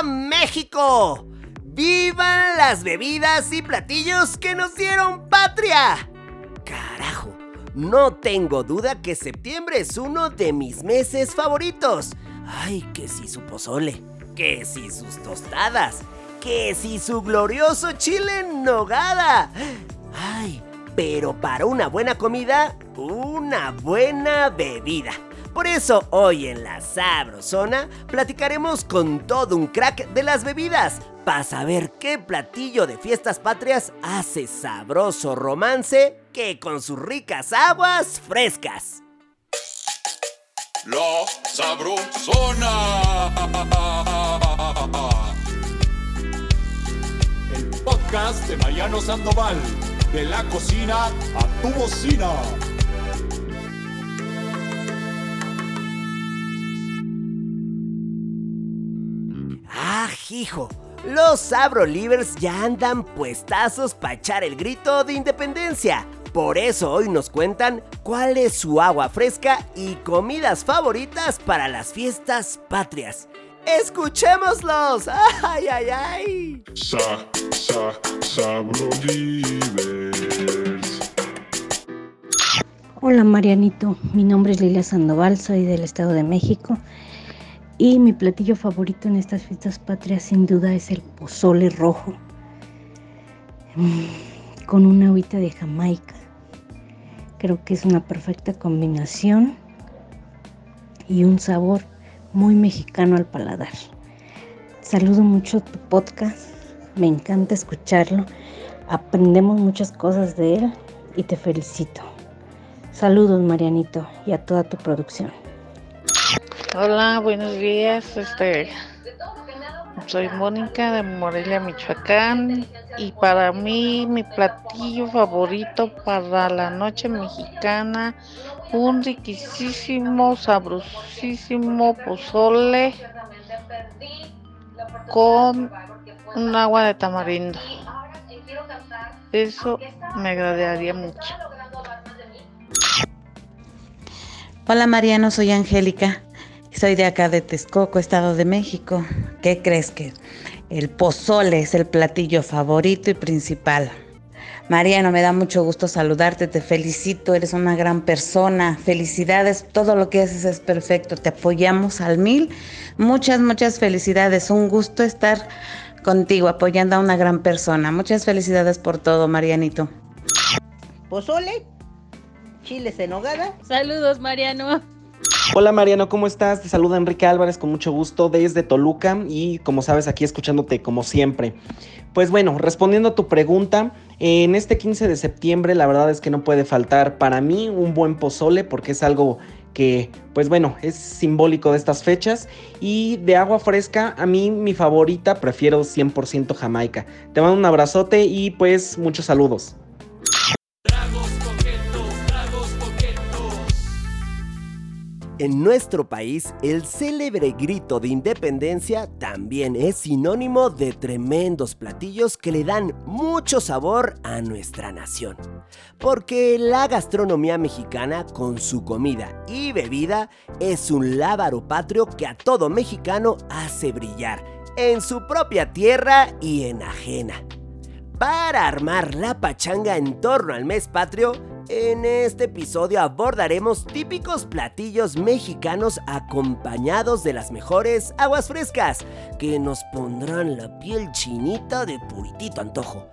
¡Viva México! ¡Vivan las bebidas y platillos que nos dieron patria! Carajo, no tengo duda que septiembre es uno de mis meses favoritos. Ay, que si su pozole, que si sus tostadas, que si su glorioso chile en nogada. Ay, pero para una buena comida, una buena bebida. Por eso hoy en la Sabrosona platicaremos con todo un crack de las bebidas para saber qué platillo de fiestas patrias hace sabroso romance que con sus ricas aguas frescas. La Sabrosona. El podcast de Mariano Sandoval. De la cocina a tu bocina. ¡Ah, hijo! Los Sabrolivers ya andan puestazos para echar el grito de independencia. Por eso hoy nos cuentan cuál es su agua fresca y comidas favoritas para las fiestas patrias. ¡Escuchémoslos! ¡Ay, ay, ay! Sa, sa. Hola Marianito, mi nombre es Lilia Sandoval, soy del Estado de México y mi platillo favorito en estas fiestas patrias sin duda es el pozole rojo mm, con una agüita de Jamaica. Creo que es una perfecta combinación y un sabor muy mexicano al paladar. Saludo mucho tu podcast, me encanta escucharlo, aprendemos muchas cosas de él y te felicito. Saludos Marianito y a toda tu producción. Hola, buenos días. Este, soy Mónica de Morelia, Michoacán. Y para mí, mi platillo favorito para la noche mexicana, un riquísimo, sabrosísimo pozole con un agua de tamarindo. Eso me agradaría mucho. Hola Mariano, soy Angélica. Soy de acá de Texcoco, Estado de México. ¿Qué crees que el pozole es el platillo favorito y principal? Mariano, me da mucho gusto saludarte, te felicito, eres una gran persona, felicidades, todo lo que haces es perfecto, te apoyamos al mil, muchas, muchas felicidades, un gusto estar contigo apoyando a una gran persona, muchas felicidades por todo, Marianito. pozole, chiles en nogada. Saludos, Mariano. Hola Mariano, ¿cómo estás? Te saluda Enrique Álvarez con mucho gusto desde Toluca y como sabes aquí escuchándote como siempre. Pues bueno, respondiendo a tu pregunta, en este 15 de septiembre la verdad es que no puede faltar para mí un buen pozole porque es algo que pues bueno es simbólico de estas fechas y de agua fresca a mí mi favorita prefiero 100% Jamaica. Te mando un abrazote y pues muchos saludos. En nuestro país, el célebre grito de independencia también es sinónimo de tremendos platillos que le dan mucho sabor a nuestra nación. Porque la gastronomía mexicana, con su comida y bebida, es un lábaro patrio que a todo mexicano hace brillar en su propia tierra y en ajena. Para armar la pachanga en torno al mes patrio, en este episodio abordaremos típicos platillos mexicanos acompañados de las mejores aguas frescas que nos pondrán la piel chinita de puritito antojo.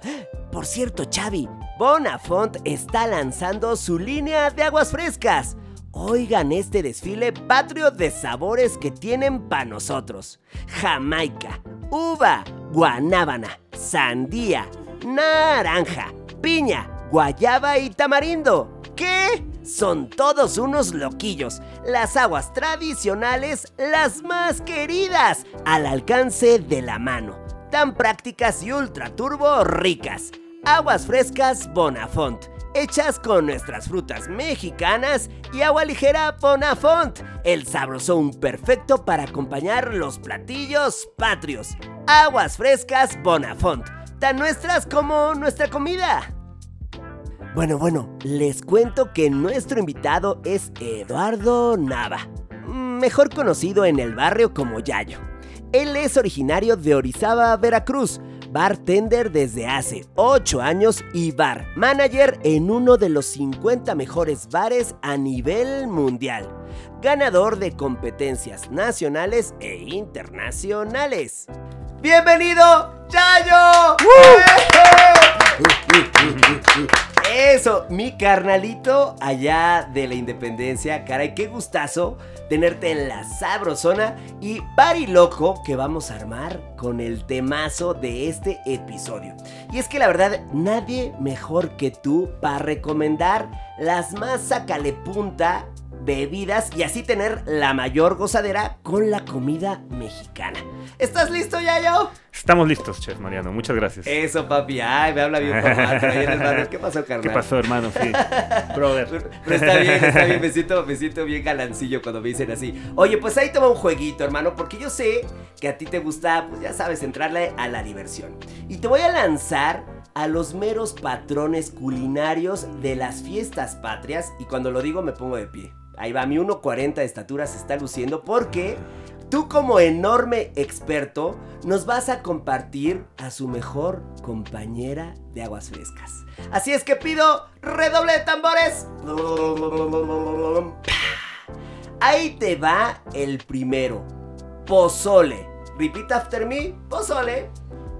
Por cierto, Xavi, Bonafont está lanzando su línea de aguas frescas. Oigan este desfile patrio de sabores que tienen para nosotros. Jamaica, uva, guanábana, sandía, naranja, piña, guayaba y tamarindo. ¿Qué? Son todos unos loquillos. Las aguas tradicionales, las más queridas, al alcance de la mano. Tan prácticas y ultra turbo ricas. Aguas frescas Bonafont, hechas con nuestras frutas mexicanas y agua ligera Bonafont, el sabrosón perfecto para acompañar los platillos patrios. Aguas frescas Bonafont, tan nuestras como nuestra comida. Bueno, bueno, les cuento que nuestro invitado es Eduardo Nava, mejor conocido en el barrio como Yayo. Él es originario de Orizaba, Veracruz, bartender desde hace 8 años y bar manager en uno de los 50 mejores bares a nivel mundial. Ganador de competencias nacionales e internacionales. ¡Bienvenido, Chayo! Eso, mi carnalito allá de la independencia. Caray, qué gustazo tenerte en la sabrosona y loco que vamos a armar con el temazo de este episodio. Y es que la verdad, nadie mejor que tú para recomendar las más sacale punta bebidas y así tener la mayor gozadera con la comida mexicana. ¿Estás listo, Yayo? Estamos listos, chef Mariano. Muchas gracias. Eso, papi. Ay, me habla bien formal. ¿Qué pasó, carnal? ¿Qué pasó, hermano? Sí. Brother. Pero está bien, está bien. Me siento, me siento bien galancillo cuando me dicen así. Oye, pues ahí toma un jueguito, hermano, porque yo sé que a ti te gusta, pues ya sabes, entrarle a la diversión. Y te voy a lanzar a los meros patrones culinarios de las fiestas patrias. Y cuando lo digo me pongo de pie. Ahí va, mi 1.40 de estatura se está luciendo porque tú como enorme experto nos vas a compartir a su mejor compañera de aguas frescas. Así es que pido redoble de tambores. Ahí te va el primero. Pozole. Repeat after me. Pozole.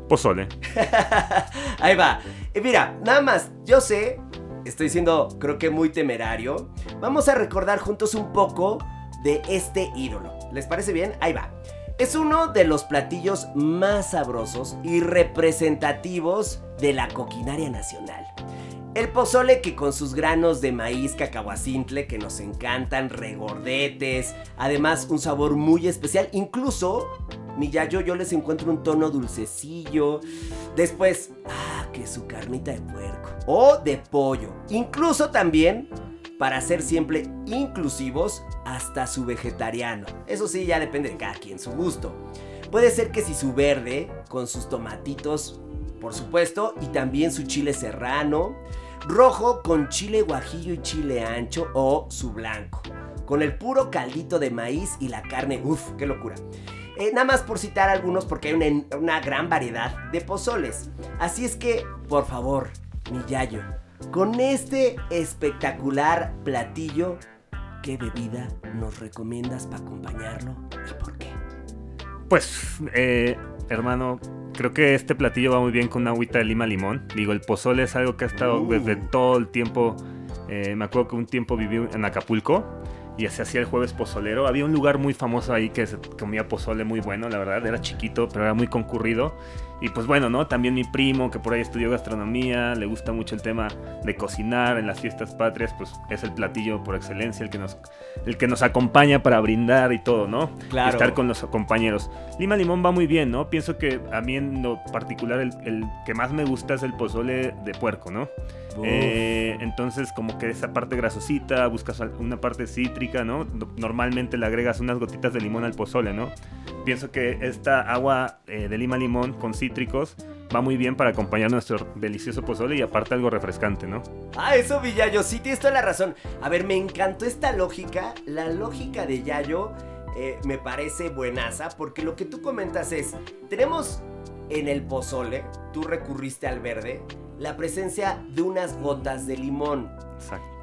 Pozole. Ahí va. Y mira, nada más, yo sé estoy siendo creo que muy temerario, vamos a recordar juntos un poco de este ídolo. ¿Les parece bien? Ahí va. Es uno de los platillos más sabrosos y representativos de la coquinaria nacional. El pozole que con sus granos de maíz cacahuacintle que nos encantan, regordetes, además un sabor muy especial, incluso mi yayo yo les encuentro un tono dulcecillo. Después, ah, que su carnita de puerco o de pollo. Incluso también para ser siempre inclusivos hasta su vegetariano. Eso sí, ya depende de cada quien, su gusto. Puede ser que si su verde, con sus tomatitos, por supuesto, y también su chile serrano, rojo con chile guajillo y chile ancho o su blanco, con el puro caldito de maíz y la carne, uff, qué locura. Eh, nada más por citar algunos porque hay una, una, gran variedad de pozoles. Así es que, por favor, mi yayo, con este espectacular platillo, ¿qué bebida nos recomiendas para acompañarlo y por qué? Pues, eh, hermano, creo que este platillo va muy bien con una agüita de lima limón. Digo, el pozole es algo que ha estado uh. desde todo el tiempo. Eh, me acuerdo que un tiempo viví en Acapulco y se hacía el jueves pozolero. Había un lugar muy famoso ahí que comía pozole muy bueno, la verdad. Era chiquito, pero era muy concurrido. Y pues bueno, ¿no? También mi primo, que por ahí estudió gastronomía, le gusta mucho el tema de cocinar en las fiestas patrias, pues es el platillo por excelencia, el que nos, el que nos acompaña para brindar y todo, ¿no? Claro. estar con los compañeros. Lima Limón va muy bien, ¿no? Pienso que a mí en lo particular el, el que más me gusta es el pozole de puerco, ¿no? Eh, entonces como que esa parte grasosita, buscas una parte cítrica, ¿no? Normalmente le agregas unas gotitas de limón al pozole, ¿no? Pienso que esta agua eh, de lima limón con cítricos va muy bien para acompañar nuestro delicioso pozole y aparte algo refrescante, ¿no? Ah, eso Villayo, sí tienes toda la razón. A ver, me encantó esta lógica, la lógica de Yayo eh, me parece buenaza porque lo que tú comentas es, tenemos en el pozole, tú recurriste al verde, la presencia de unas gotas de limón.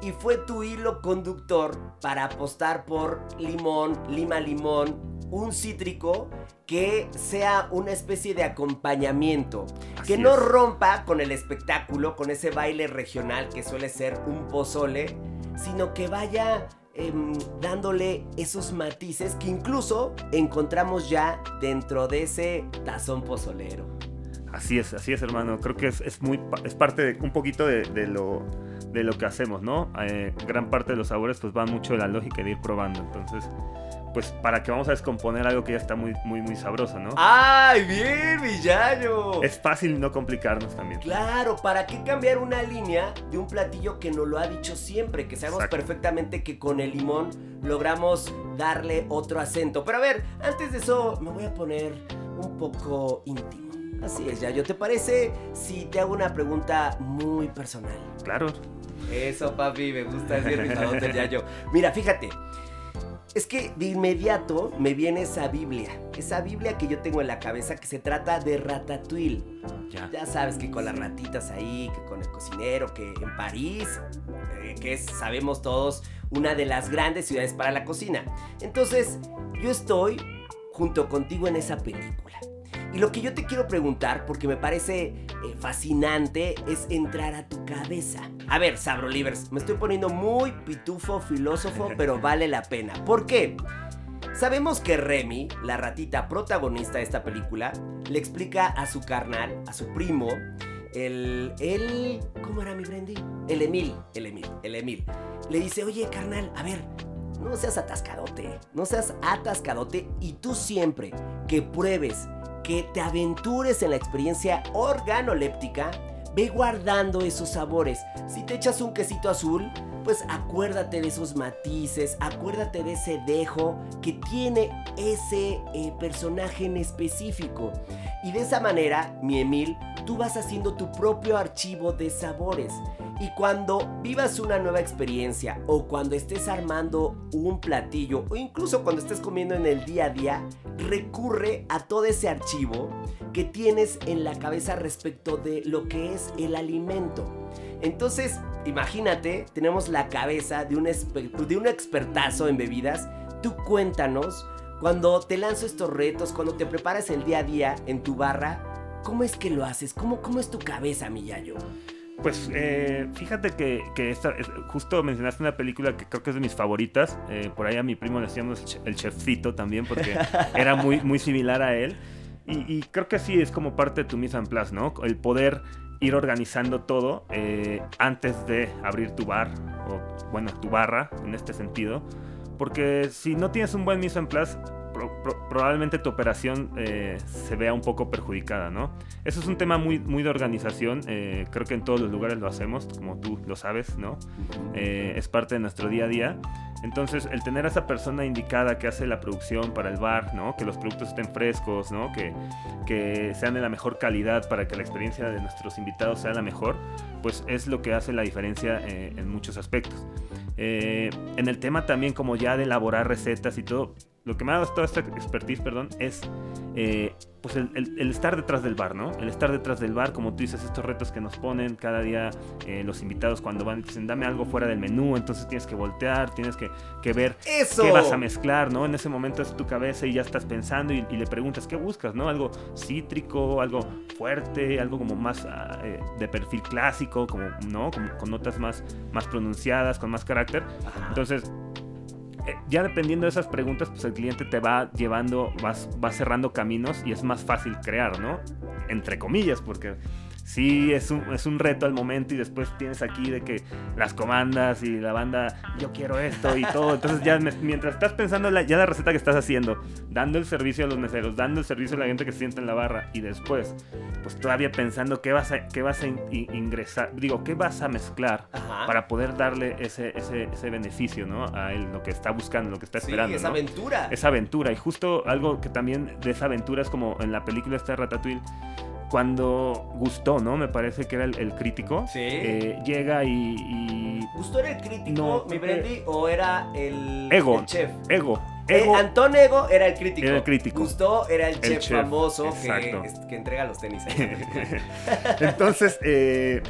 Y fue tu hilo conductor para apostar por limón, lima limón, un cítrico que sea una especie de acompañamiento, que no rompa con el espectáculo, con ese baile regional que suele ser un pozole, sino que vaya em, dándole esos matices que incluso encontramos ya dentro de ese tazón pozolero. Así es, así es, hermano. Creo que es, muy, es parte de, un poquito de, lo, de lo que hacemos, ¿no? Eh, gran parte de los sabores pues va mucho de la lógica de ir probando. Entonces, pues para que vamos a descomponer algo que ya está muy, muy, muy sabroso, ¿no? ¡Ay, bien, villano! Es fácil no complicarnos también. Claro, ¿para qué cambiar una línea de un platillo que nos lo ha dicho siempre? Que sabemos perfectamente que con el limón logramos darle otro acento. Pero a ver, antes de eso me voy a poner un poco íntimo. Así es, Yayo. ¿Te parece si te hago una pregunta muy personal? Claro. Eso, papi, me gusta ese rifadote, Yayo. Mira, fíjate. Es que de inmediato me viene esa Biblia, esa Biblia que yo tengo en la cabeza que se trata de Ratatouille. Ya. Ya sabes que con las ratitas ahí, que con el cocinero, que en París, eh, que es, sabemos todos, una de las grandes ciudades para la cocina. Entonces, yo estoy junto contigo en esa película. Y lo que yo te quiero preguntar, porque me parece eh, fascinante, es entrar a tu cabeza. A ver, Sabrolivers, me estoy poniendo muy pitufo, filósofo, pero vale la pena. ¿Por qué? Sabemos que Remy, la ratita protagonista de esta película, le explica a su carnal, a su primo, el. el ¿Cómo era mi Brendy? El Emil, el Emil, el Emil. Le dice, oye, carnal, a ver, no seas atascadote, no seas atascadote y tú siempre que pruebes, que te aventures en la experiencia organoléptica, ve guardando esos sabores. Si te echas un quesito azul, pues acuérdate de esos matices, acuérdate de ese dejo que tiene ese eh, personaje en específico. Y de esa manera, mi Emil, tú vas haciendo tu propio archivo de sabores. Y cuando vivas una nueva experiencia o cuando estés armando un platillo o incluso cuando estés comiendo en el día a día, recurre a todo ese archivo que tienes en la cabeza respecto de lo que es el alimento. Entonces, imagínate, tenemos la cabeza de un, de un expertazo en bebidas. Tú cuéntanos, cuando te lanzo estos retos, cuando te preparas el día a día en tu barra, ¿cómo es que lo haces? ¿Cómo, cómo es tu cabeza, mi Yayo? Pues eh, fíjate que, que esta, es- justo mencionaste una película que creo que es de mis favoritas. eh, por ahí a mi primo le decíamos el che- el chefcito también, porque era muy, muy similar a él. Y, y creo que sí es como parte de tu mise en place, ¿no? El poder ir organizando todo eh, antes de abrir tu bar, o bueno, tu barra en este sentido. Porque si no tienes un buen mise en place, pro- pro- probablemente tu operación eh, se vea un poco perjudicada, ¿no? Eso es un tema muy, muy de organización. eh, creo que en todos los lugares lo hacemos, como tú lo sabes, ¿no? Eh, es parte de nuestro día a día. Entonces, el tener a esa persona indicada que hace la producción para el bar, ¿no? Que los productos estén frescos, ¿no? Que, que sean de la mejor calidad para que la experiencia de nuestros invitados sea la mejor, pues es lo que hace la diferencia en muchos aspectos. En el tema también como ya de elaborar recetas y todo, lo que me ha dado toda esta expertise, perdón, es eh, pues el, el- el estar detrás del bar, ¿no? El estar detrás del bar, como tú dices, estos retos que nos ponen cada día eh, los invitados cuando van, dicen, dame algo fuera del menú, entonces tienes que voltear, tienes que, que ver ¡Eso! qué vas a mezclar, ¿no? En ese momento es tu cabeza y ya estás pensando y, y le preguntas, ¿qué buscas, no? Algo cítrico, algo fuerte, algo como más ah, eh, de perfil clásico, como, ¿no? Como con notas más, más pronunciadas, con más carácter. Ajá. Entonces, ya dependiendo de esas preguntas, pues el cliente te va llevando, vas, va cerrando caminos y es más fácil crear, ¿no? Entre comillas, porque sí es un, es un reto al momento y después tienes aquí de que las comandas y la banda, yo quiero esto y todo. Entonces ya me- mientras estás pensando la, ya la receta que estás haciendo, dando el servicio a los meseros, dando el servicio a la gente que se sienta en la barra y después, pues todavía pensando qué vas a, qué vas a in- in- ingresar, digo, qué vas a mezclar Ajá. para poder darle ese, ese, ese beneficio, ¿no? A él, lo que está buscando, lo que está Sí, esperando, esa ¿no? aventura. Esa aventura. Y justo algo que también de esa aventura es como en la película esta Ratatouille, cuando gustó, ¿no? Me parece que era el, el crítico. Sí. eh, llega y, y- ¿Gustó era el crítico, No, mi Brendy, o era el, Ego. el chef? Ego. Eh, Ego. Antón Ego era el crítico. Era el crítico. Gustó era el, El chef, chef, famoso que, que entrega los tenis. Entonces, eh,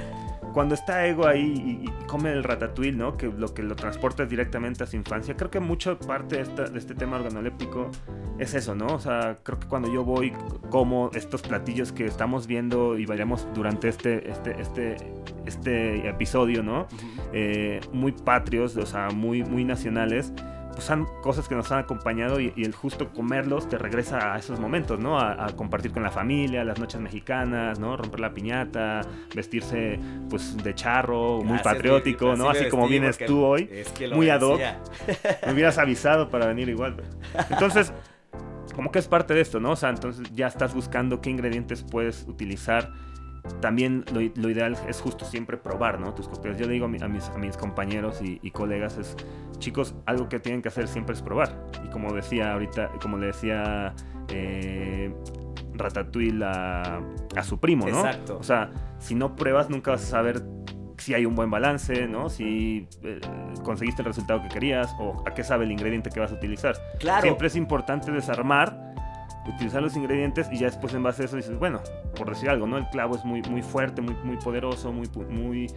cuando está Ego ahí y, y come el ratatouille, ¿no? Que lo que lo transporta es directamente a su infancia. Creo que mucho parte de, esta- de este tema organoléptico es eso, ¿no? O sea, creo que cuando yo voy como estos platillos que estamos viendo y vayamos durante este, este, este, este episodio, ¿no? Eh, muy patrios, o sea, muy, muy nacionales. Pues son cosas que nos han acompañado y, y el justo comerlos te regresa a esos momentos, ¿no? A, a compartir con la familia, las noches mexicanas, ¿no? Romper la piñata, vestirse pues de charro, muy Gracias, patriótico, ¿no? así como vienes tú hoy, es que muy ad hoc. me hubieras avisado para venir igual. pero- Entonces, como que es parte de esto, ¿no? O sea, entonces ya estás buscando qué ingredientes puedes utilizar. También lo, lo ideal es justo siempre probar, ¿no? Tus cócteles. Yo le digo a, mi- a mis, a mis compañeros y, y colegas es, chicos, algo que tienen que hacer siempre es probar. Y como decía ahorita, como le decía eh, Ratatouille a, a su primo, ¿no? Exacto. O sea, si no pruebas nunca vas a saber si hay un buen balance, ¿no? Si eh, conseguiste el resultado que querías o a qué sabe el ingrediente que vas a utilizar. Claro. Siempre es importante desarmar, utilizar los ingredientes y ya después en base a eso dices, bueno, por decir algo, ¿no? El clavo es muy, muy fuerte, muy, muy poderoso, muy, muy,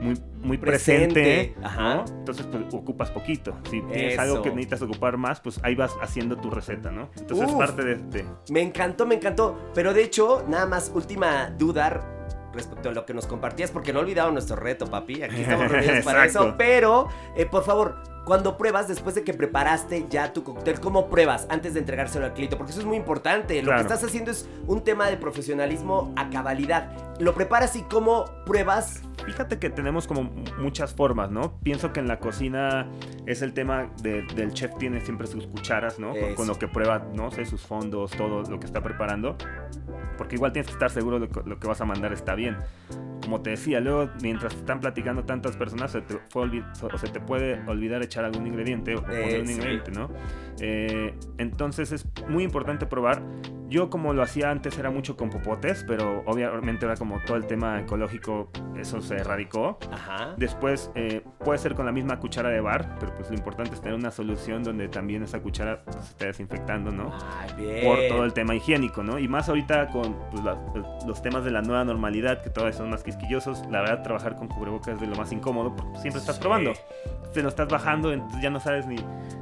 muy, muy presente, Presente, ¿no? ajá. Entonces pues ocupas poquito. Si tienes Eso. algo que necesitas ocupar más, pues ahí vas haciendo tu receta, ¿no? Entonces Uf. parte de, de- Me encantó, me encantó. Pero de hecho, nada más, última duda respecto a lo que nos compartías, porque no olvidado nuestro reto, papi. Aquí estamos reunidos para eso. Pero, eh, por favor, cuando pruebas, después de que preparaste ya tu cóctel, ¿cómo pruebas antes de entregárselo al cliente? Porque eso es muy importante. Lo Claro. que estás haciendo es un tema de profesionalismo a cabalidad. Lo preparas y cómo pruebas. Fíjate que tenemos como muchas formas, ¿no? Pienso que en la cocina es el tema de- del chef tiene siempre sus cucharas, ¿no? Con, con lo que prueba, no sé, sus fondos, todo lo que está preparando. Porque igual tienes que estar seguro de que lo que vas a mandar está bien. Como te decía, luego mientras están platicando tantas personas se te, fue o se te puede olvidar echar algún ingrediente o poner Eh, un sí. ingrediente, ¿no? Eh, entonces es muy importante probar. Yo como lo hacía antes era mucho con popotes, pero obviamente era como todo el tema ecológico, eso se erradicó. Ajá. Después eh, puede ser con la misma cuchara de bar, pero pues lo importante es tener una solución donde también esa cuchara pues, se esté desinfectando, ¿no? Ay, bien. Por todo el tema higiénico, ¿no? Y más ahorita con pues, la- los temas de la nueva normalidad, que todavía son más quisquillosos, la verdad trabajar con cubrebocas es de lo más incómodo, porque siempre estás Sí. probando. Te lo estás bajando, entonces ya no sabes ni,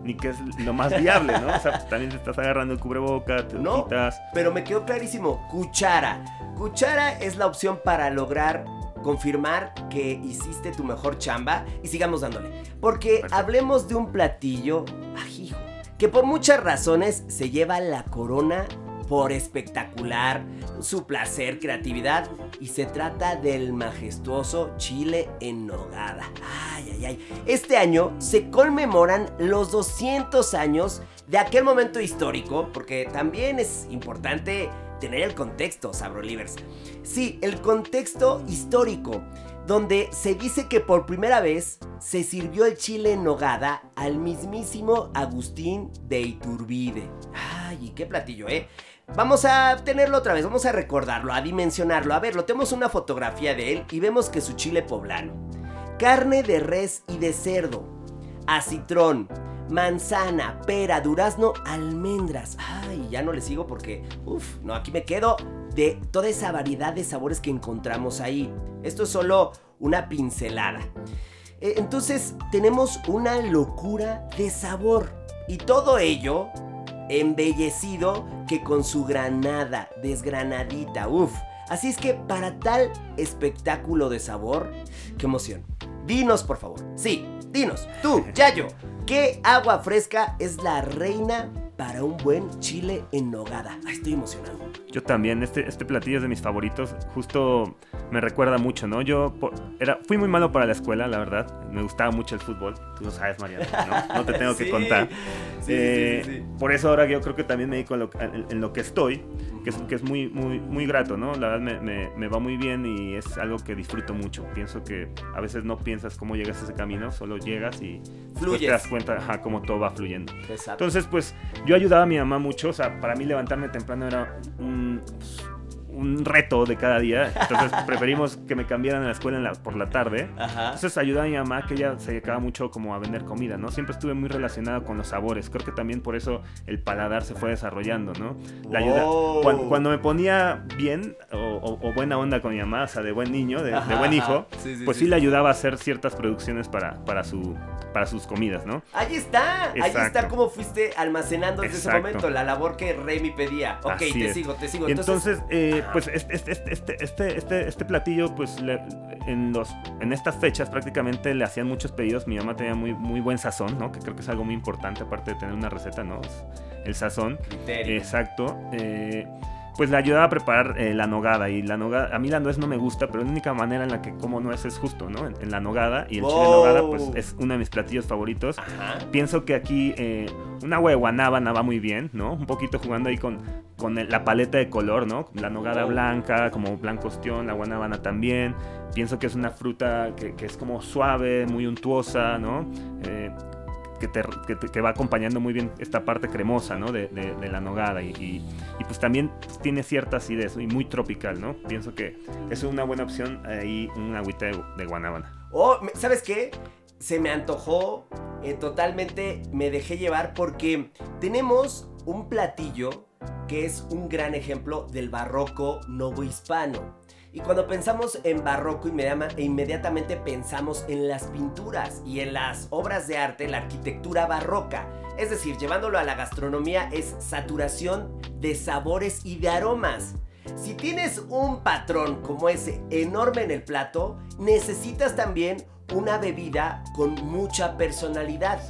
ni qué es lo más viable, ¿no? O sea, pues, también te estás agarrando el cubreboca, te lo No. quitas. Pero me quedó clarísimo, cuchara. Cuchara es la opción para lograr confirmar que hiciste tu mejor chamba y sigamos dándole. Porque Perfecto. hablemos de un platillo, ajijo, que por muchas razones se lleva la corona por espectacular, su placer, creatividad y se trata del majestuoso chile en nogada. Ay, ay, ay. Este año se conmemoran los 200 años de aquel momento histórico, porque también es importante tener el contexto, Sabrolivers. Sí, el contexto histórico, donde se dice que por primera vez se sirvió el chile en nogada al mismísimo Agustín de Iturbide. Ay, qué platillo, ¿eh? Vamos a tenerlo otra vez, vamos a recordarlo, a dimensionarlo. A ver, lo tenemos una fotografía de él y vemos que su chile poblano. Carne de res y de cerdo, acitrón, manzana, pera, durazno, almendras. Ay, ya no le sigo porque, uff, no, aquí me quedo de toda esa variedad de sabores que encontramos ahí. Esto es solo una pincelada. Eh, Entonces tenemos una locura de sabor. Y todo ello embellecido que con su granada desgranadita. Uf. Así es que para tal espectáculo de sabor, qué emoción. Dinos, por favor. Sí, dinos. Tú, Yayo, ¿qué agua fresca es la reina para un buen chile en nogada? Ay, estoy emocionado. Yo también, este, este platillo es de mis favoritos, justo me recuerda mucho, ¿no? Yo po- era, fui muy malo para la escuela, la verdad, me gustaba mucho el fútbol, tú lo sabes, Mariana, ¿no? No te tengo Sí, que contar. sí, Eh, sí. Por eso ahora yo creo que también me dedico en lo, en, en lo que estoy, que es, que es muy, muy, muy grato, ¿no? La verdad me, me- me va muy bien y es algo que disfruto mucho. Pienso que a veces no piensas cómo llegas a ese camino, solo llegas y Fluyes. te das cuenta ajá, cómo todo va fluyendo. Exacto. Entonces, pues yo ayudaba a mi mamá mucho. O sea, para mí levantarme temprano era un, pues, un reto de cada día. Entonces preferimos que me cambiaran a la escuela en la- por la tarde. Ajá. Entonces ayudaba a mi mamá que ella se dedicaba mucho como a vender comida, ¿no? Siempre estuve muy relacionado con los sabores. Creo que también por eso el paladar se fue desarrollando, ¿no? La ayuda, cuando, me ponía bien o, o- o buena onda con mi mamá, o sea, de buen niño, de, buen hijo, Sí, sí, pues sí, sí, le ayudaba a hacer ciertas producciones para, para, su, para sus comidas, ¿no? Ahí está, ahí Exacto. está cómo fuiste almacenando desde ese momento la labor que Remy pedía. Ok, Así te es. sigo, te sigo. Y entonces, eh. Pues este, este, este, este, este, este, este platillo, pues le- en, los, en estas fechas prácticamente le hacían muchos pedidos. Mi mamá tenía muy, muy buen sazón, ¿no? Que creo que es algo muy importante, aparte de tener una receta, ¿no? Es el sazón. criterio. Exacto. eh, pues le ayudaba a preparar eh, la nogada. Y la nogada, a mí la nuez no me gusta, pero la única manera en la que como nuez es justo, ¿no? En, en la nogada. Y el chile Wow. nogada, pues es uno de mis platillos favoritos. Ajá. Pienso que aquí eh, un agua de guanábana va muy bien, ¿no? Un poquito jugando ahí con, con el- la paleta de color, ¿no? La nogada Oh. blanca, como blanco ostión, la guanábana también. Pienso que es una fruta que, que es como suave, muy untuosa, ¿no? Eh, que, te- que va acompañando muy bien esta parte cremosa, ¿no? De, la nogada y, pues también tiene cierta acidez y muy tropical, ¿no? Pienso que es una buena opción ahí un agüita de, de guanábana. ¿sabes qué? Se me antojó, eh, totalmente me dejé llevar porque tenemos un platillo que es un gran ejemplo del barroco novohispano. Y cuando pensamos en barroco, inmediama- inmediatamente pensamos en las pinturas y en las obras de arte, la arquitectura barroca. Es decir, llevándolo a la gastronomía es saturación de sabores y de aromas. Si tienes un patrón como ese enorme en el plato, necesitas también una bebida con mucha personalidad.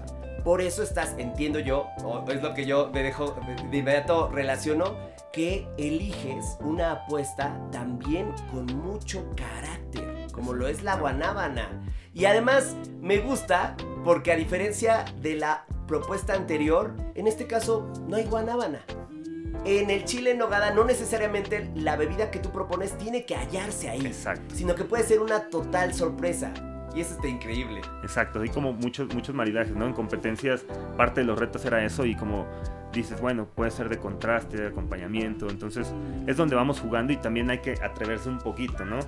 Por eso estás, entiendo yo, o es lo que yo dejo, de inmediato relaciono, que eliges una apuesta también con mucho carácter, como lo es la guanábana. Y además me gusta porque a diferencia de la propuesta anterior, en este caso no hay guanábana. En el chile en nogada no necesariamente la bebida que tú propones tiene que hallarse ahí, Exacto. sino que puede ser una total sorpresa. Y eso está increíble. Exacto, hay como muchos, muchos maridajes, ¿no? En competencias parte de los retos era eso y como dices, bueno, puede ser de contraste, de acompañamiento, entonces es donde vamos jugando y también hay que atreverse un poquito, ¿no?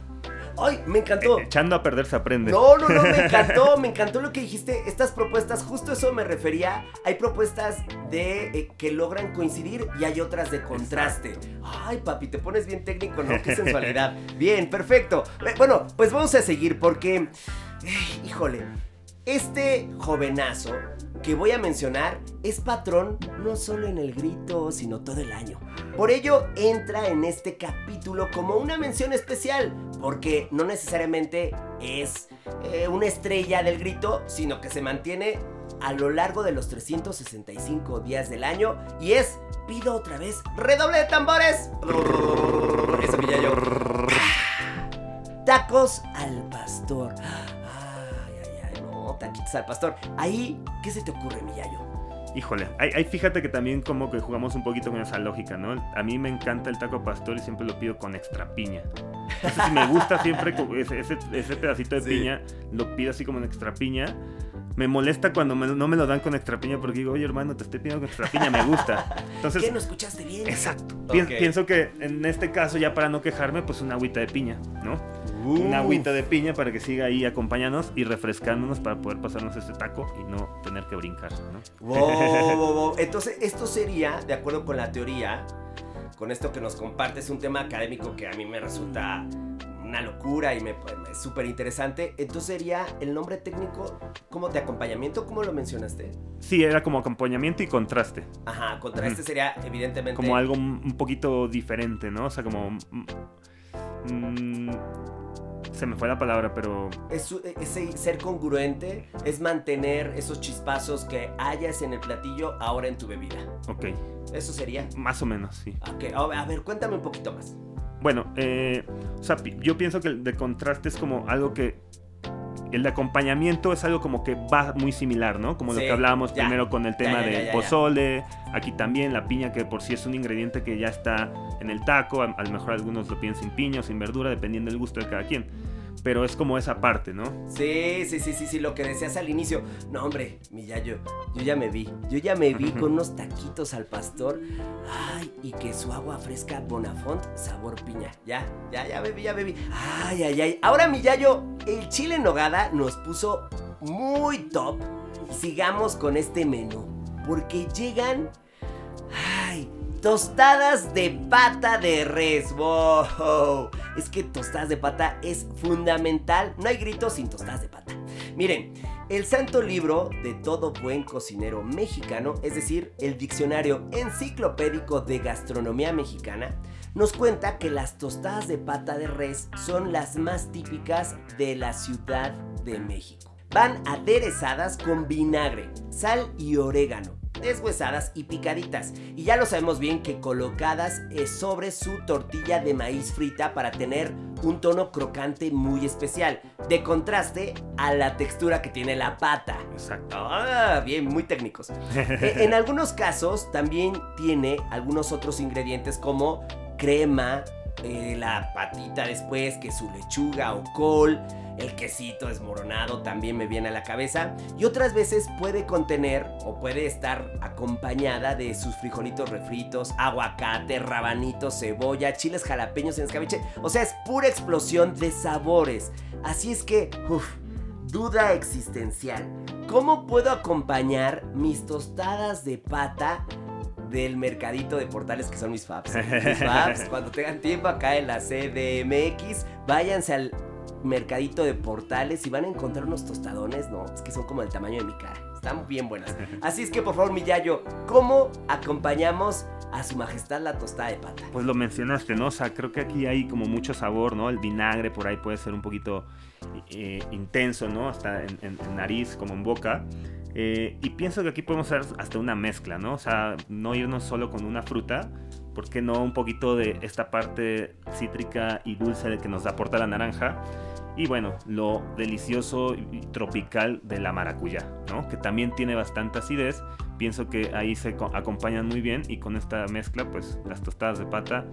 ¡Ay, me encantó! Eh, echando a perder se aprende. No, no, no, me encantó, me encantó lo que dijiste. Estas propuestas, justo eso me refería. Hay propuestas de eh, que logran coincidir y hay otras de contraste. Ay, papi, te pones bien técnico, ¿no? Qué sensualidad. Bien, perfecto. Bueno, pues vamos a seguir porque, eh, híjole, este jovenazo que voy a mencionar es patrón no solo en el grito, sino todo el año. Por ello entra en este capítulo como una mención especial, porque no necesariamente es eh, una estrella del grito, sino que se mantiene a lo largo de los 365 días del año y es, pido otra vez, redoble de tambores. Eso pilla yo. Tacos al pastor. Taquitos al pastor. Ahí, ¿qué se te ocurre, mi yayo? Híjole, ahí, fíjate que también como que jugamos un poquito con esa lógica, ¿no? A mí me encanta el taco pastor y siempre lo pido con extra piña. Entonces, si me gusta siempre ese, ese- ese pedacito de Sí. piña, lo pido así como en extra piña. Me molesta cuando me- no me lo dan con extra piña porque digo, oye hermano, te estoy pidiendo con extra piña, me gusta. Entonces, ¿Qué no escuchaste bien? Exacto. Pien- Ok. Pienso que en este caso, ya para no quejarme, pues una agüita de piña, ¿no? Uf. Una agüita de piña para que siga ahí acompañándonos y refrescándonos para poder pasarnos este taco y no tener que brincar, ¿no? Wow, wow, wow. Entonces, esto sería, de acuerdo con la teoría, con esto que nos compartes, un tema académico que a mí me resulta una locura y me me- es súper interesante. Entonces sería el nombre técnico como de acompañamiento, ¿cómo lo mencionaste? Sí, era como acompañamiento y contraste. Ajá, contra Ujú. sería evidentemente... Como algo un un poquito diferente, ¿no? O sea, como... mm, mm, se me fue la palabra, pero... Es, su- es ser congruente, es mantener esos chispazos que hayas en el platillo ahora en tu bebida. Ok, Eso sería. más o menos, sí. Ok, a ver, cuéntame un poquito más. Bueno, eh, o sea, yo pienso que el de contraste es como algo que... El de acompañamiento es algo como que va muy similar, ¿no? Como lo que hablábamos ya. primero con el tema ya, ya, del pozole. Aquí también la piña, que por sí es un ingrediente que ya está en el taco. A, a lo mejor algunos lo piden sin piña o sin verdura, dependiendo del gusto de cada quien. Pero es como esa parte, ¿no? Sí, sí, sí, sí, sí, lo que decías al inicio. No, hombre, mi yayo, yo ya me vi. Yo ya me vi con unos taquitos al pastor. Ay, y que su agua fresca Bonafont, sabor piña. Ya, ya, ya bebí, ya bebí. Ay, ay, ay. Ahora, mi yayo, el chile en nogada nos puso muy top. Sigamos con este menú. Porque llegan. Ay, tostadas de pata de res. Wow. Es que tostadas de pata es fundamental. No hay gritos sin tostadas de pata. Miren, el santo libro de todo buen cocinero mexicano, es decir, el diccionario enciclopédico de gastronomía mexicana, nos cuenta que las tostadas de pata de res son las más típicas de la Ciudad de México. Van aderezadas con vinagre, sal y orégano, deshuesadas y picaditas. Y ya lo sabemos bien que colocadas eh, sobre su tortilla de maíz frita para tener un tono crocante muy especial, de contraste a la textura que tiene la pata. Exacto. Ah, bien, muy técnicos. E- en algunos casos también tiene algunos otros ingredientes como crema, eh, la patita después, que su lechuga o col. el quesito desmoronado también me viene a la cabeza. Y otras veces puede contener o puede estar acompañada de sus frijolitos refritos, aguacate, rabanitos, cebolla, chiles jalapeños en escabeche. O sea, es pura explosión de sabores. Así es que, uff, duda existencial. ¿Cómo puedo acompañar mis tostadas de pata del mercadito de portales que son mis faps? Mis faps, cuando tengan tiempo acá en la CDMX, váyanse al mercadito de portales y van a encontrar unos tostadones, no, es que son como del tamaño de mi cara. Están bien buenas. Así es que por favor, mi Yayo, ¿cómo acompañamos a su majestad la tostada de pata? Pues lo mencionaste, ¿no? O sea, creo que aquí hay como mucho sabor, ¿no? El vinagre por ahí puede ser un poquito eh, intenso, ¿no? Hasta en, en- en nariz, como en boca. Eh, y pienso que aquí podemos hacer hasta una mezcla, ¿no? O sea, no irnos solo con una fruta, ¿por qué no un poquito de esta parte cítrica y dulce que nos aporta la naranja? Y bueno, lo delicioso y tropical de la maracuyá, ¿no? Que también tiene bastante acidez. Pienso que ahí se co- acompañan muy bien y con esta mezcla, pues las tostadas de pata,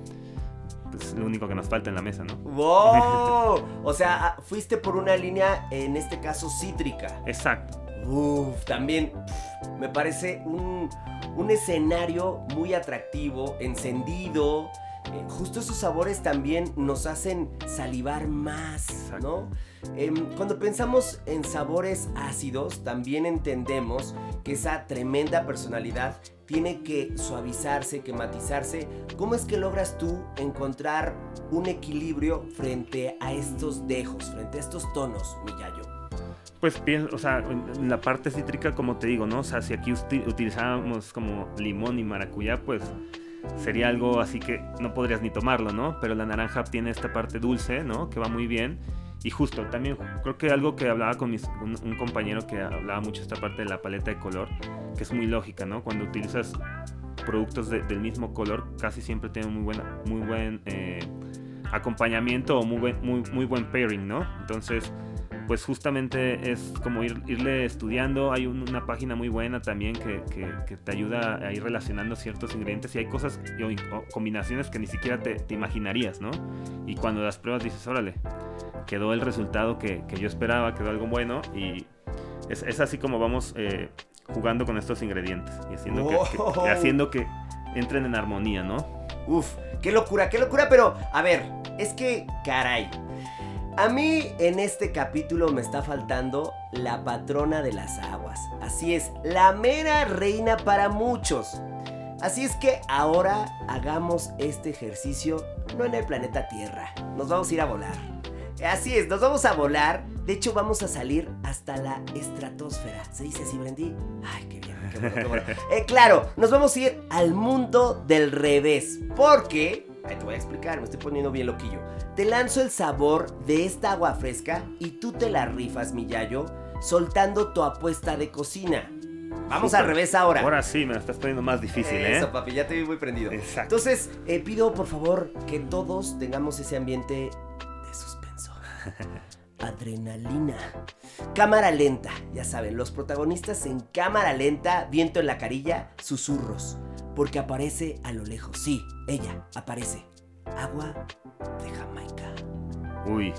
pues lo único que nos falta en la mesa, ¿no? ¡Wow! O sea, ah, fuiste por una línea, en este caso, cítrica. Exacto. Uf, también me parece un, un escenario muy atractivo, encendido. Eh, justo esos sabores también nos hacen salivar más, ¿no? Em, cuando pensamos en sabores ácidos, también entendemos que esa tremenda personalidad tiene que suavizarse, que matizarse. ¿Cómo es que logras tú encontrar un equilibrio frente a estos dejos, frente a estos tonos, Miyayo? Pues pienso, o sea, la parte cítrica, como te digo, ¿no? O sea, si aquí uti- utilizábamos como limón y maracuyá, pues sería algo así que no podrías ni tomarlo, ¿no? Pero la naranja tiene esta parte dulce, ¿no? Que va muy bien. Y justo, también creo que algo que hablaba con mis- un, compañero que hablaba mucho esta parte de la paleta de color, que es muy lógica, ¿no? Cuando utilizas productos de- del mismo color, casi siempre tienen muy, buena, muy buen eh, acompañamiento o muy muy, muy buen pairing, ¿no? Entonces, pues justamente es como ir, irle estudiando. Hay un- una página muy buena también que, que- que te ayuda a ir relacionando ciertos ingredientes y hay cosas o, o combinaciones que ni siquiera te, te imaginarías, ¿no? Y cuando las pruebas dices, órale, quedó el resultado que, que yo esperaba, quedó algo bueno y es, es así como vamos eh, jugando con estos ingredientes y haciendo, que- haciendo que entren en armonía, ¿no? Uf, qué locura, qué locura, pero a ver, es que, caray. A mí en este capítulo me está faltando la patrona de las aguas. Así es, la mera reina para muchos. Así es que ahora hagamos este ejercicio no en el planeta Tierra. Nos vamos a ir a volar. Así es, nos vamos a volar. De hecho, vamos a salir hasta la estratosfera. ¿Se dice así, Brendy? Ay, qué bien, qué bueno, qué bueno. Eh, claro, nos vamos a ir al mundo del revés. Porque, ahí te voy a explicar, me estoy poniendo bien loquillo. Te lanzo el sabor de esta agua fresca y tú te la rifas, mi yayo, soltando tu apuesta de cocina. Vamos al revés ahora. Ahora sí, me la estás poniendo más difícil, ¿eh? Eso, papi, ya te vi muy prendido. Exacto. Entonces, eh, pido por favor que todos tengamos ese ambiente de suspenso. Adrenalina. Cámara lenta, ya saben, los protagonistas en cámara lenta, viento en la carilla, susurros. Porque aparece a lo lejos. Sí, ella aparece. Agua de Jamaica. Uy.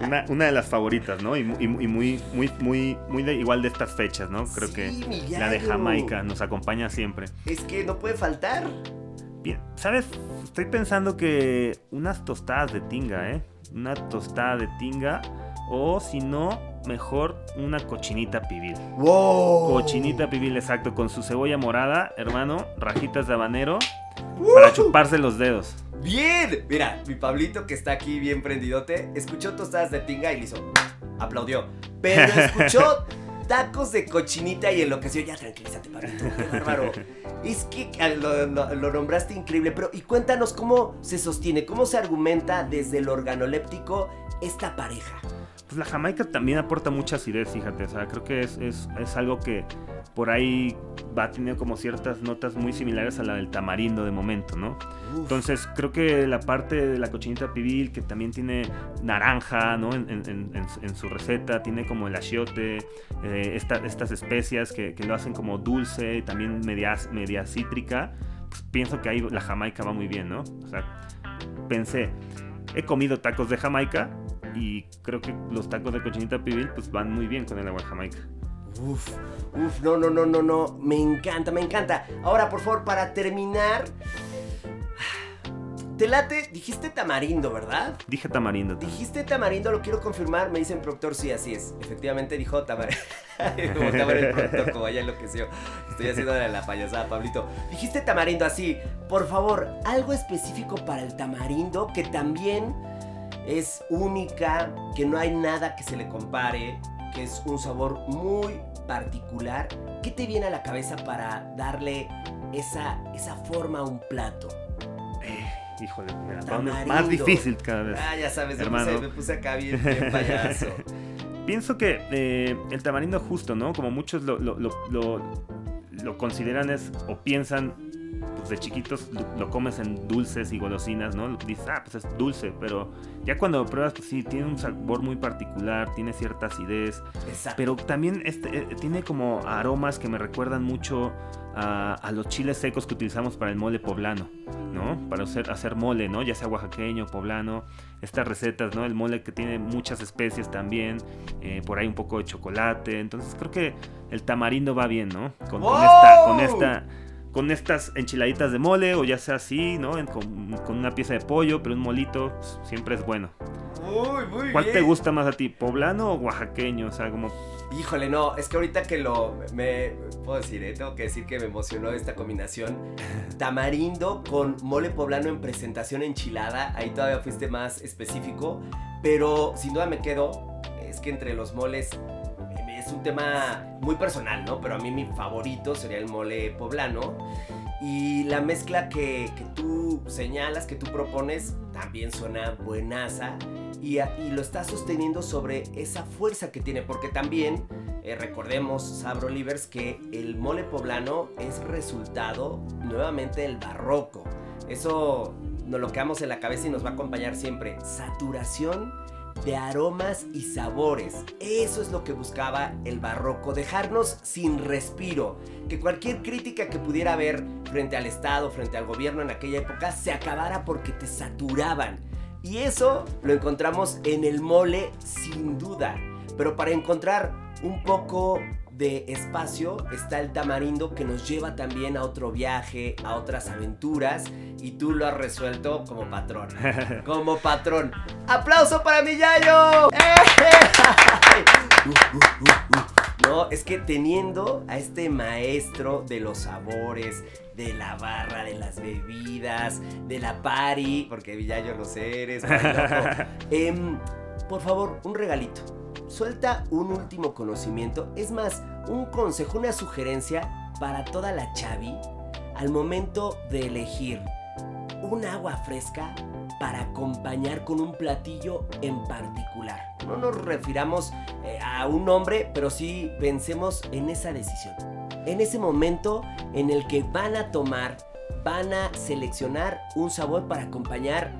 Una, una de las favoritas, ¿no? Y, y y muy, muy, muy, muy de, igual de estas fechas, ¿no? Creo Sí, que la de. Jamaica nos acompaña siempre. Es que no puede faltar. Bien, ¿sabes? Estoy pensando que unas tostadas de tinga, ¿eh? Una tostada de tinga. O si no, mejor una cochinita pibil. ¡Wow! Cochinita pibil, exacto, con su cebolla morada, hermano, rajitas de habanero, para chuparse los dedos. ¡Bien! Mira, mi Pablito que está aquí bien prendidote, escuchó tostadas de tinga y le hizo. Aplaudió. Pero escuchó tacos de cochinita y enloqueció. Ya tranquilízate, Pablito. Qué bárbaro. Es que ah, lo, lo- lo nombraste increíble. Pero, y cuéntanos cómo se sostiene, cómo se argumenta desde el organoléptico esta pareja. Pues la Jamaica también aporta mucha acidez, fíjate. O sea, creo que es, es- es algo que por ahí va teniendo como ciertas notas muy similares a la del tamarindo de momento, ¿no? Entonces, creo que la parte de la cochinita pibil, que también tiene naranja, ¿no? En, en- en- en su- receta, tiene como el achiote, eh, esta- estas especias que, que lo hacen como dulce, y también media, media cítrica. Pues pienso que ahí la Jamaica va muy bien, ¿no? O sea, pensé, he comido tacos de Jamaica, y creo que los tacos de cochinita pibil pues van muy bien con el agua Jamaica. Uf, uf, no, no, no, no, no. Me encanta, me encanta. Ahora, por favor, para terminar. Te late, dijiste tamarindo, ¿verdad? Dije tamarindo. también. Dijiste tamarindo, lo quiero confirmar. Me dicen productor, sí, así es. Efectivamente dijo tamarindo. como tamarindo el productor, como ya enloqueció. Estoy haciendo la payasada, Pablito. Dijiste tamarindo así. Por favor, algo específico para el tamarindo que también es única, que no hay nada que se le compare, que es un sabor muy particular. ¿Qué te viene a la cabeza para darle esa, esa forma a un plato? Eh, híjole, me la pones más difícil cada vez. Ah, ya sabes, me hermano. puse, me puse acá bien, bien payaso. Pienso que eh, el tamarindo justo, ¿no? Como muchos lo, lo, lo, lo- lo consideran es, o piensan, pues de chiquitos lo, comes en dulces y golosinas, ¿no? Dices, ah, pues es dulce, pero ya cuando lo pruebas, pues sí, tiene un sabor muy particular, tiene cierta acidez, Exacto. pero también este, eh, tiene como aromas que me recuerdan mucho a, a los chiles secos que utilizamos para el mole poblano, ¿no? Para hacer, hacer mole, ¿no? Ya sea oaxaqueño, poblano, estas recetas, ¿no? El mole que tiene muchas especies también, eh, por ahí un poco de chocolate, entonces creo que el tamarindo va bien, ¿no? Con, esta, con esta, con estas enchiladitas de mole, o ya sea así, ¿no? En- con, con una pieza de pollo, pero un molito pues, siempre es bueno. Muy, muy ¿Cuál bien. te gusta más a ti, poblano o oaxaqueño? O sea, como Híjole, no, es que ahorita que lo me puedo decir, ¿eh? tengo que decir que me emocionó esta combinación. Tamarindo con mole poblano en presentación enchilada, ahí todavía fuiste más específico, pero sin duda me quedo, es que entre los moles es un tema muy personal, ¿no? Pero a mí mi favorito sería el mole poblano. Y la mezcla que, que tú señalas, que tú propones, también suena buenaza. Y, a- y lo estás sosteniendo sobre esa fuerza que tiene. Porque también, eh, recordemos, Sabro Livers, que el mole poblano es resultado nuevamente del barroco. Eso nos lo quedamos en la cabeza y nos va a acompañar siempre. Saturación de aromas y sabores. Eso es lo que buscaba el barroco, dejarnos sin respiro, que cualquier crítica que pudiera haber frente al Estado, frente al gobierno en aquella época, se acabara porque te saturaban. Y eso lo encontramos en el mole sin duda. Pero para encontrar un poco de espacio está el tamarindo que nos lleva también a otro viaje, a otras aventuras y tú lo has resuelto como patrón. Como patrón. ¡Aplauso para mi Yayo! ¡Eh! No, es que teniendo a este maestro de los sabores, de la barra, de las bebidas, de la party, porque Villayo lo sé, eres. loco. Em, por favor, un regalito. Suelta un último conocimiento, es más, un consejo, una sugerencia para toda la chavi al momento de elegir un agua fresca para acompañar con un platillo en particular. No nos refiramos eh, a un nombre, pero sí pensemos en esa decisión. En ese momento en el que van a tomar, van a seleccionar un sabor para acompañar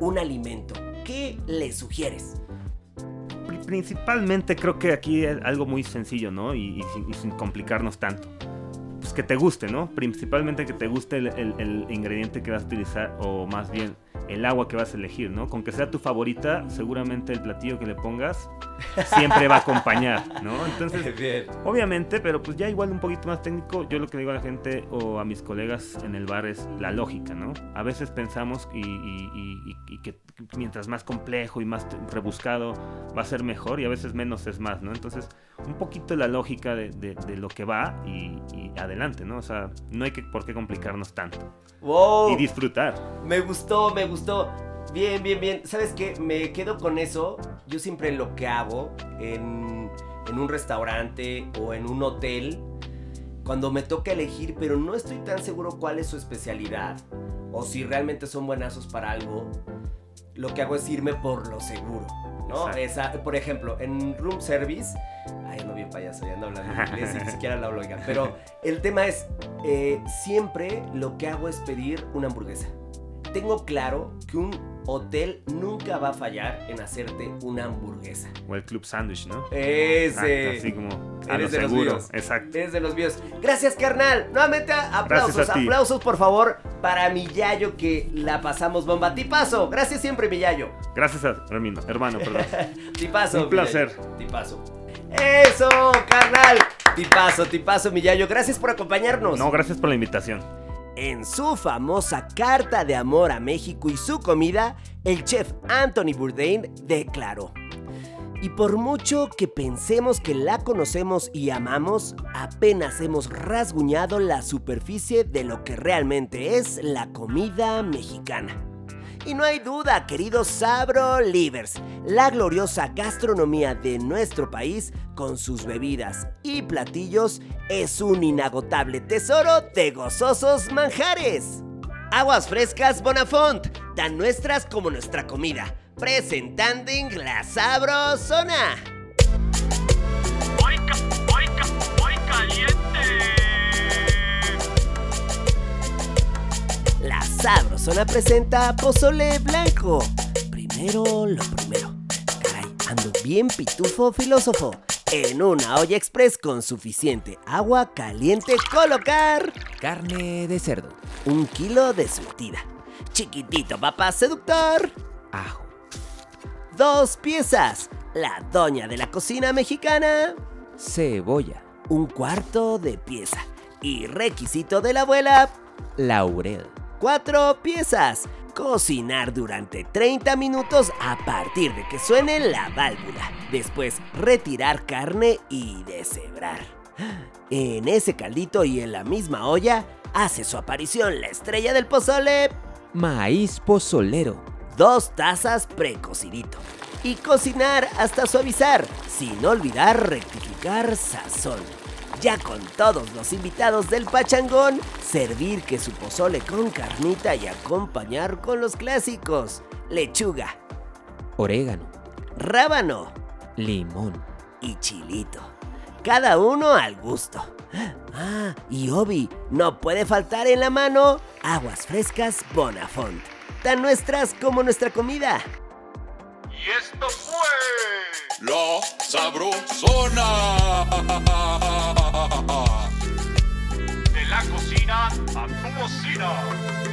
un alimento. ¿Qué le sugieres? Pri- Principalmente creo que aquí es algo muy sencillo, ¿no? Y, sin, complicarnos tanto. Pues que te guste, ¿no? Principalmente que te guste el ingrediente que vas a utilizar o más bien el agua que vas a elegir, ¿no? Con que sea tu favorita, seguramente el platillo que le pongas siempre va a acompañar, ¿no? Entonces, Bien. Obviamente, pero pues ya igual un poquito más técnico, yo lo que digo a la gente o a mis colegas en el bar es la lógica, ¿no? A veces pensamos y, y- y- y- y que mientras más complejo y más rebuscado va a ser mejor y a veces menos es más, ¿no? Entonces, un poquito la lógica de, de- de lo que va y, y adelante, ¿no? O sea, no hay que, por qué complicarnos tanto. ¡Wow! Y disfrutar. Me gustó, me gustó. Bien, bien, bien. ¿Sabes qué? Me quedo con eso. Yo siempre lo que hago en, en un restaurante o en un hotel, cuando me toca elegir, pero no estoy tan seguro cuál es su especialidad o si realmente son buenazos para algo, lo que hago es irme por lo seguro. ¿no? Esa, por ejemplo, en room service, ay, ando bien payaso, ya ando hablando inglés y ni siquiera lo hablo, oigan. Pero el tema es, eh, siempre lo que hago es pedir una hamburguesa. Tengo claro que un Hotel nunca va a fallar en hacerte una hamburguesa. O el Club Sandwich, ¿no? Ese. Exacto, así como a lo Eres de los seguro. míos. Exacto. Es de los míos. Gracias, carnal. Nuevamente, aplausos, aplausos, por favor, para mi Yayo que la pasamos bomba. Tipazo. Gracias siempre, mi Yayo. Gracias a hermano, hermano, perdón. Tipazo. Un placer. Tipazo. Eso, carnal. Tipazo, tipazo, mi Yayo. Gracias por acompañarnos. No, gracias por la invitación. En su famosa carta de amor a México y su comida, el chef Anthony Bourdain declaró. Y por mucho que pensemos que la conocemos y amamos, apenas hemos rasguñado la superficie de lo que realmente es la comida mexicana. Y no hay duda, queridos Sabro Livers, la gloriosa gastronomía de nuestro país, con sus bebidas y platillos, es un inagotable tesoro de gozosos manjares. Aguas frescas Bonafont, tan nuestras como nuestra comida, presentando la Sabrosona. Sabrosona presenta pozole blanco. Primero lo primero. Caray, ando bien pitufo filósofo. En una olla express con suficiente agua caliente colocar Carne de cerdo. un kilo de surtida. Chiquitito papá seductor. Ajo. Dos piezas. La doña de la cocina mexicana. Cebolla. Un cuarto de pieza. Y requisito de la abuela. Laurel. Cuatro piezas. Cocinar durante 30 minutos a partir de que suene la válvula. Después retirar carne y deshebrar. En ese caldito y en la misma olla hace su aparición la estrella del pozole. Maíz pozolero. Dos tazas precocidito. Y cocinar hasta suavizar, sin olvidar rectificar sazón. Ya con todos los invitados del pachangón, servir que su pozole con carnita y acompañar con los clásicos. Lechuga, Orégano. rábano Limón. y chilito. Cada uno al gusto. Ah, y Obi, no puede faltar en la mano aguas frescas Bonafont. Tan nuestras como nuestra comida. Y esto fue La Sabrosona. De la cocina a tu bocina.